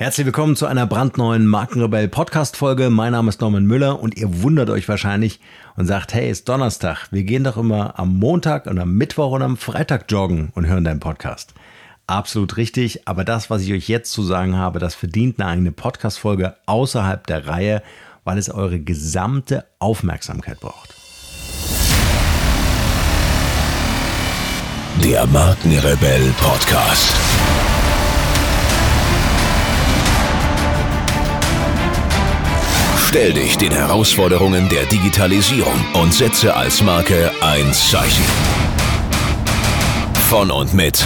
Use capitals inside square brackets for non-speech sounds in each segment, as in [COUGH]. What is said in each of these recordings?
Herzlich willkommen zu einer brandneuen Markenrebell Podcast Folge. Mein Name ist Norman Müller und ihr wundert euch wahrscheinlich und sagt, hey, ist Donnerstag. Wir gehen doch immer am Montag und am Mittwoch und am Freitag joggen und hören deinen Podcast. Absolut richtig, aber das, was ich euch jetzt zu sagen habe, das verdient eine eigene Podcast Folge außerhalb der Reihe, weil es eure gesamte Aufmerksamkeit braucht. Der Markenrebell Podcast. Stell dich den Herausforderungen der Digitalisierung und setze als Marke ein Zeichen. Von und mit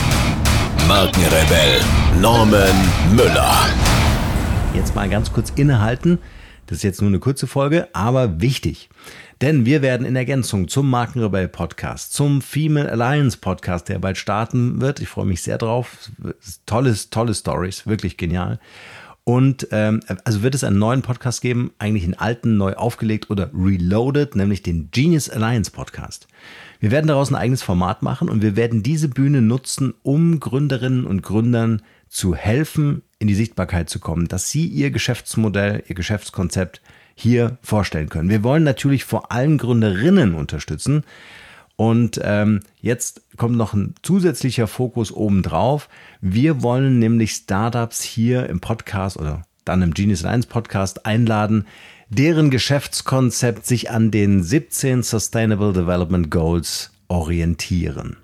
Markenrebell Norman Müller. Jetzt mal ganz kurz innehalten. Das ist jetzt nur eine kurze Folge, aber wichtig. Denn wir werden in Ergänzung zum Markenrebell Podcast, zum Female Alliance Podcast, der bald starten wird, ich freue mich sehr drauf, tolles, tolle Stories, wirklich genial. Und ähm, also wird es einen neuen Podcast geben, eigentlich einen alten neu aufgelegt oder reloaded, nämlich den Genius Alliance Podcast. Wir werden daraus ein eigenes Format machen und wir werden diese Bühne nutzen, um Gründerinnen und Gründern zu helfen, in die Sichtbarkeit zu kommen, dass sie ihr Geschäftsmodell, ihr Geschäftskonzept hier vorstellen können. Wir wollen natürlich vor allem Gründerinnen unterstützen, und ähm, jetzt kommt noch ein zusätzlicher Fokus obendrauf. Wir wollen nämlich Startups hier im Podcast oder dann im Genius Alliance Podcast einladen, deren Geschäftskonzept sich an den 17 Sustainable Development Goals orientieren.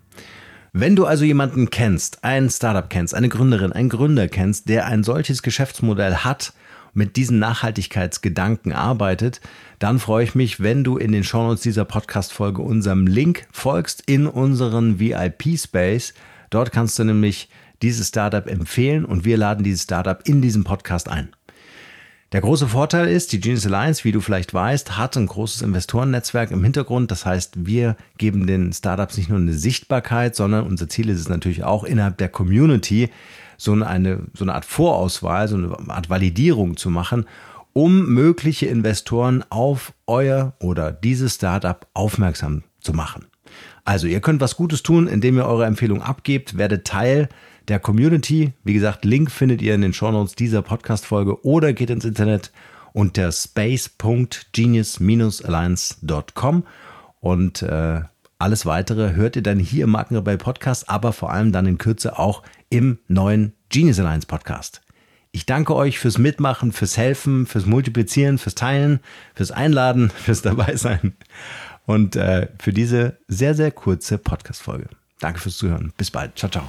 Wenn du also jemanden kennst, ein Startup kennst, eine Gründerin, einen Gründer kennst, der ein solches Geschäftsmodell hat, mit diesen Nachhaltigkeitsgedanken arbeitet, dann freue ich mich, wenn du in den Shownotes dieser Podcast-Folge unserem Link folgst in unseren VIP-Space. Dort kannst du nämlich dieses Startup empfehlen und wir laden dieses Startup in diesen Podcast ein. Der große Vorteil ist, die Genius Alliance, wie du vielleicht weißt, hat ein großes Investorennetzwerk im Hintergrund. Das heißt, wir geben den Startups nicht nur eine Sichtbarkeit, sondern unser Ziel ist es natürlich auch innerhalb der Community so eine, so eine Art Vorauswahl, so eine Art Validierung zu machen, um mögliche Investoren auf euer oder dieses Startup aufmerksam zu machen. Also ihr könnt was Gutes tun, indem ihr eure Empfehlung abgebt, werdet Teil der Community. Wie gesagt, Link findet ihr in den Shownotes dieser Podcast-Folge oder geht ins Internet unter space.genius-alliance.com und äh, alles weitere hört ihr dann hier im Markenrebell Podcast, aber vor allem dann in Kürze auch im neuen Genius Alliance Podcast. Ich danke euch fürs Mitmachen, fürs Helfen, fürs Multiplizieren, fürs Teilen, fürs Einladen, [LAUGHS] fürs Dabeisein und äh, für diese sehr, sehr kurze Podcast-Folge. Danke fürs Zuhören. Bis bald. Ciao, ciao.